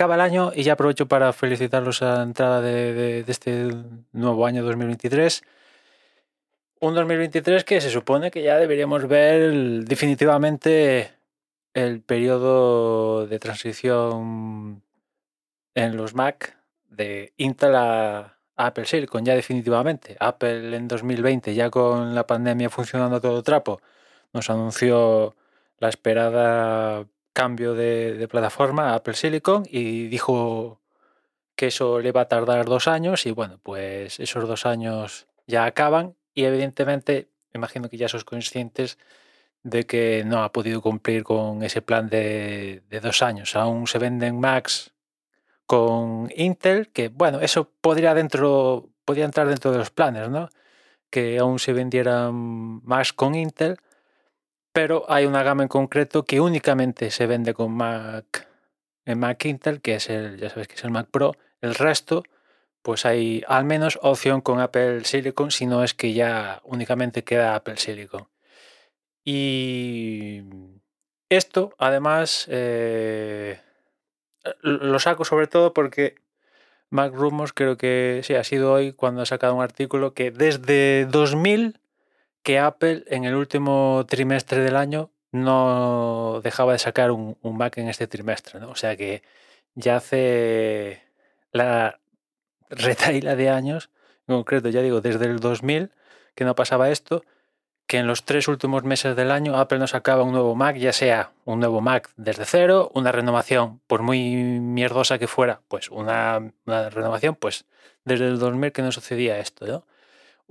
acaba el año y ya aprovecho para felicitarlos a la entrada de, este nuevo año 2023. Un 2023 que se supone que ya deberíamos ver definitivamente el periodo de transición en los Mac de Intel a Apple Silicon, ya definitivamente. Apple en 2020, ya con la pandemia funcionando todo trapo, nos anunció la esperada cambio de, plataforma a Apple Silicon y dijo que eso le va a tardar dos años y bueno, pues esos dos años ya acaban y evidentemente me imagino que ya sois conscientes de que no ha podido cumplir con ese plan de, de dos años. Aún se venden Macs con Intel, que bueno, eso podría dentro, podría entrar dentro de los planes, ¿no? Que aún se vendieran Macs con Intel, pero hay una gama en concreto que únicamente se vende con Mac en Mac Intel, que es el, ya sabes que es el Mac Pro. El resto, pues hay al menos opción con Apple Silicon, si no es que ya únicamente queda Apple Silicon. Y esto, además, eh, lo saco sobre todo porque Mac Rumors creo que sí, ha sido hoy cuando ha sacado un artículo que desde 2000 que Apple en el último trimestre del año no dejaba de sacar un, Mac en este trimestre, ¿no? O sea que ya hace la retaila de años, en concreto, ya digo, desde el 2000 que no pasaba esto, que en los tres últimos meses del año Apple no sacaba un nuevo Mac, ya sea un nuevo Mac desde cero, una renovación, por muy mierdosa que fuera, pues una, una renovación, pues desde el 2000 que no sucedía esto, ¿no?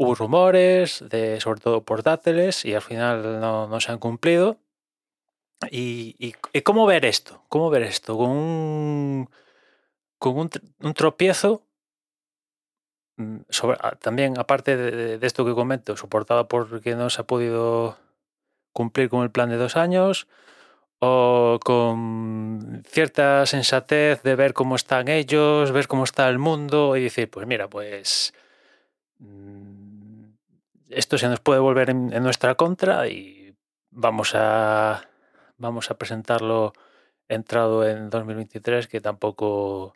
Hubo rumores de sobre todo portátiles y al final no, se han cumplido. Y, cómo ver esto? ¿Cómo ver esto? Con un, con un, tr- un tropiezo mm, ah, también, aparte de esto que comento, soportado porque no se ha podido cumplir con el plan de dos años, o con cierta sensatez de ver cómo están ellos, ver cómo está el mundo y decir, pues mira, pues mm, esto se nos puede volver en, nuestra contra y vamos a vamos a presentarlo entrado en 2023 que tampoco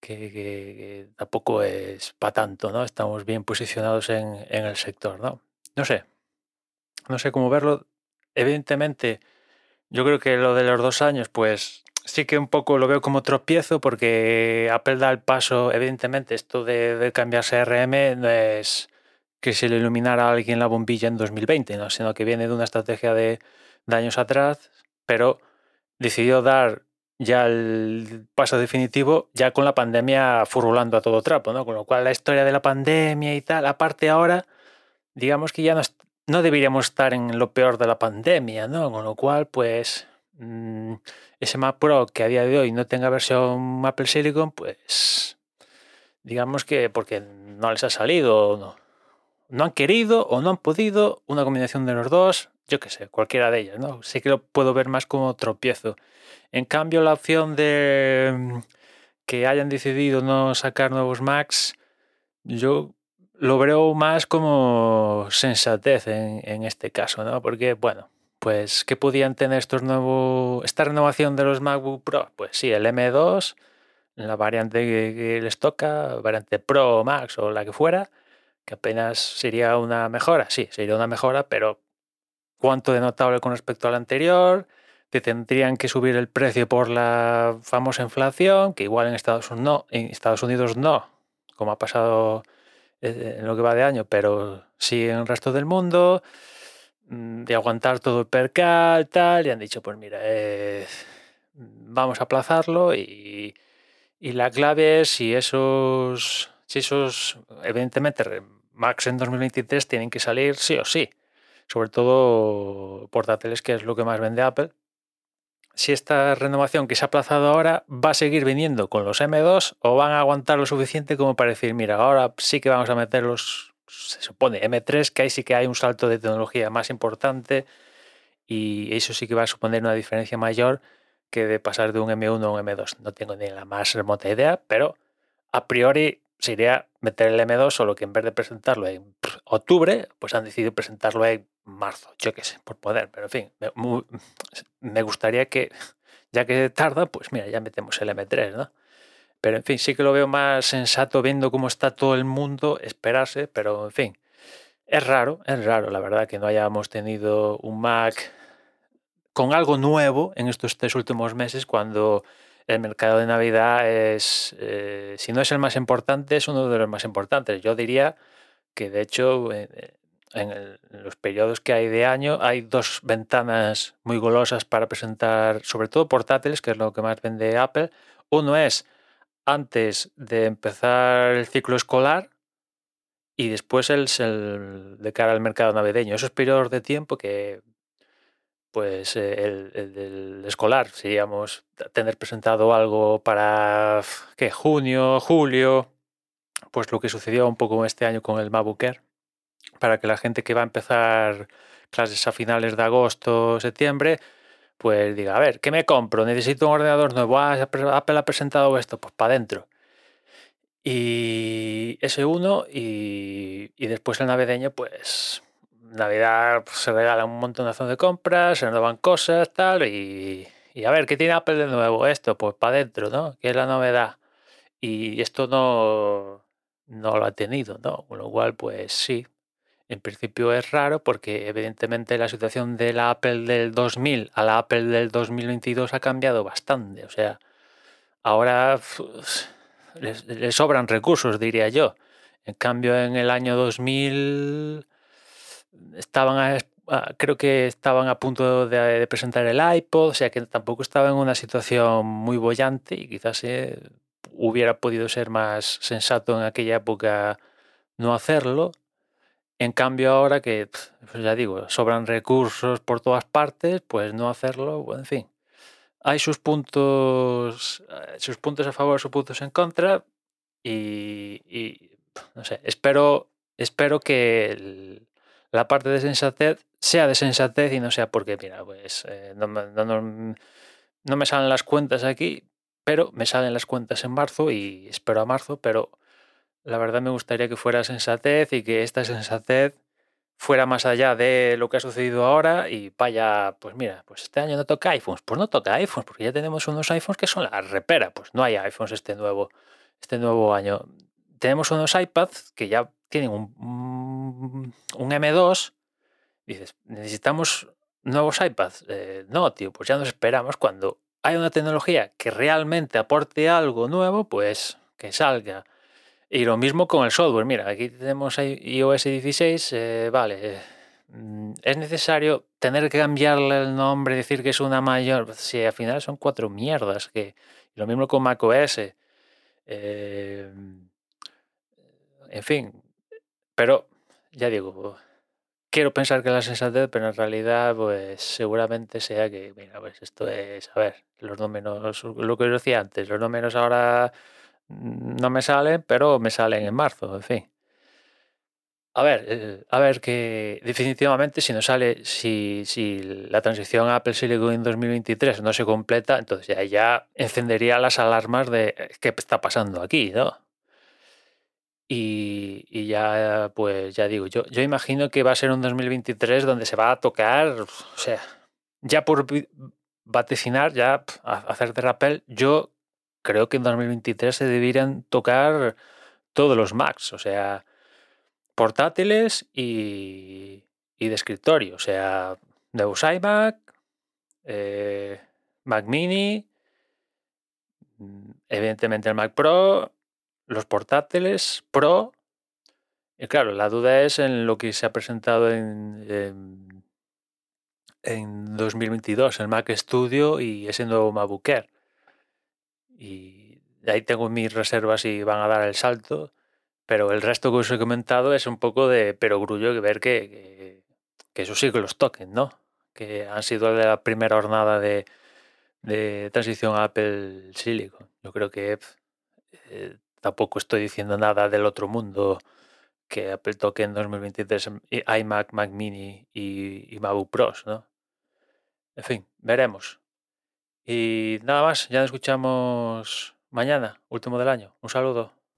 que, tampoco es para tanto, ¿no? Estamos bien posicionados en, en el sector, ¿no? No sé, no sé cómo verlo. Evidentemente, yo creo que lo de los dos años, pues sí que un poco lo veo como tropiezo porque Apple da el paso, evidentemente, esto de, de cambiarse RM no es que se le iluminara a alguien la bombilla en 2020, ¿no? sino que viene de una estrategia de, de años atrás, pero decidió dar ya el paso definitivo ya con la pandemia furulando a todo trapo, ¿no? Con lo cual la historia de la pandemia y tal, aparte ahora, digamos que ya no, no deberíamos estar en lo peor de la pandemia, ¿no? Con lo cual, pues, mm, ese Mac Pro que a día de hoy no tenga versión Apple Silicon, pues, digamos que porque no les ha salido, no, no han querido o no han podido, una combinación de los dos, yo qué sé, cualquiera de ellas, ¿no? Sí que lo puedo ver más como tropiezo. En cambio, la opción de mm, que hayan decidido no sacar nuevos Macs, yo lo veo más como sensatez en, en este caso, ¿no? Porque, bueno, pues, ¿qué podían tener estos nuevos, esta renovación de los MacBook Pro? Pues sí, el M2, la variante que, que les toca, variante Pro o Max o la que fuera, que apenas sería una mejora, sí, sería una mejora, pero ¿cuánto de notable con respecto al anterior? Te tendrían que subir el precio por la famosa inflación, que igual en Estados Unidos no, en Estados Unidos no, como ha pasado eh, en lo que va de año, pero sí en el resto del mundo, mm, de aguantar todo el percal, tal, y han dicho, pues mira, eh, vamos a aplazarlo y, y la clave es si esos, si esos, evidentemente, Max en 2023 tienen que salir sí o sí, sobre todo portátiles, que es lo que más vende Apple. Si esta renovación que se ha aplazado ahora va a seguir viniendo con los M2 o van a aguantar lo suficiente como para decir, mira, ahora sí que vamos a meter los, se supone, M3, que ahí sí que hay un salto de tecnología más importante y eso sí que va a suponer una diferencia mayor que de pasar de un M1 a un M2. No tengo ni la más remota idea, pero a priori sería meter el M2, solo que en vez de presentarlo en octubre, pues han decidido presentarlo en marzo, yo qué sé, por poder, pero en fin, me, me gustaría que ya que tarda, pues mira, ya metemos el M3, ¿no? Pero en fin, sí que lo veo más sensato viendo cómo está todo el mundo, esperarse, pero en fin, es raro, es raro, la verdad, que no hayamos tenido un Mac con algo nuevo en estos tres últimos meses cuando el mercado de Navidad es, eh, si no es el más importante, es uno de los más importantes. Yo diría que de hecho eh, en, los periodos que hay de año hay dos ventanas muy golosas para presentar, sobre todo portátiles, que es lo que más vende Apple. Uno es antes de empezar el ciclo escolar y después el, el de cara al mercado navideño. Esos periodos de tiempo que pues eh, el, del escolar, seríamos tener presentado algo para ¿qué? junio, julio, pues lo que sucedió un poco este año con el MacBook para que la gente que va a empezar clases a finales de agosto, septiembre, pues diga, a ver, ¿qué me compro? Necesito un ordenador nuevo. Ah, Apple ha presentado esto, pues para adentro. Y ese uno, y, y después el navideño, pues Navidad pues, se regala un montón de compras, se renovan cosas, tal, y, y, a ver, ¿qué tiene Apple de nuevo? Esto, pues para adentro, ¿no? ¿Qué es la novedad? Y esto no, no lo ha tenido, ¿no? Con lo cual, pues sí, en principio es raro porque evidentemente la situación de la Apple del 2000 a la Apple del 2022 ha cambiado bastante. O sea, ahora les, sobran recursos, diría yo. En cambio, en el año 2000 estaban creo que estaban a punto de, presentar el iPod, o sea que tampoco estaba en una situación muy bollante y quizás eh, hubiera podido ser más sensato en aquella época no hacerlo. En cambio ahora que, pues ya digo, sobran recursos por todas partes, pues no hacerlo, en fin. Hay sus puntos, eh, sus puntos a favor, sus puntos en contra y, no sé, espero, espero que la parte de sensatez sea de sensatez y no sea porque, mira, pues eh, no, no me salen las cuentas aquí, pero me salen las cuentas en marzo y espero a marzo, pero la verdad me gustaría que fuera sensatez y que esta sensatez fuera más allá de lo que ha sucedido ahora y vaya, pues mira, pues este año no toca iPhones, pues no toca iPhones, porque ya tenemos unos iPhones que son la repera, pues no hay iPhones este nuevo, este nuevo año. Tenemos unos iPads que ya tienen un, un M2, dices, necesitamos nuevos iPads. Eh, no, tío, pues ya nos esperamos cuando hay una tecnología que realmente aporte algo nuevo, pues que salga. Y lo mismo con el software. Mira, aquí tenemos iOS 16. Eh, vale, mm, es necesario tener que cambiarle el nombre, decir que es una mayor. Si al final son cuatro mierdas. Que, lo mismo con macOS. Eh, en fin. Pero, ya digo, quiero pensar que la sensatez, pero en realidad, pues seguramente sea que, mira, pues esto es, a ver, los números, lo que os decía antes, los números ahora no me salen, pero me salen en marzo, en fin. A ver, eh, a ver que definitivamente si no sale, si, si la transición Apple Silicon en 2023 no se completa, entonces ya, ya encendería las alarmas de qué está pasando aquí, ¿no? Y, y, ya, pues ya digo, yo, yo imagino que va a ser un 2023 donde se va a tocar, o sea, ya por vaticinar, ya hacer de rappel, yo creo que en 2023 se deberían tocar todos los Macs, o sea, portátiles y, de escritorio, o sea, nuevos iMac, eh, Mac Mini, mm, evidentemente el Mac Pro, los portátiles Pro. Y claro, la duda es en lo que se ha presentado en, en, en 2022, el Mac Studio y ese nuevo MacBook Air. Y ahí tengo mis reservas y van a dar el salto. Pero el resto que os he comentado es un poco de perogrullo que ver que, que, eso sí que los toquen, ¿no? Que han sido de la primera jornada de, de transición Apple Silicon. Yo creo que eh, tampoco estoy diciendo nada del otro mundo que Apple toque en 2023 iMac, Mac Mini y, y MacBook Pros, ¿no? En fin, veremos. Y nada más, ya nos escuchamos mañana, último del año. Un saludo.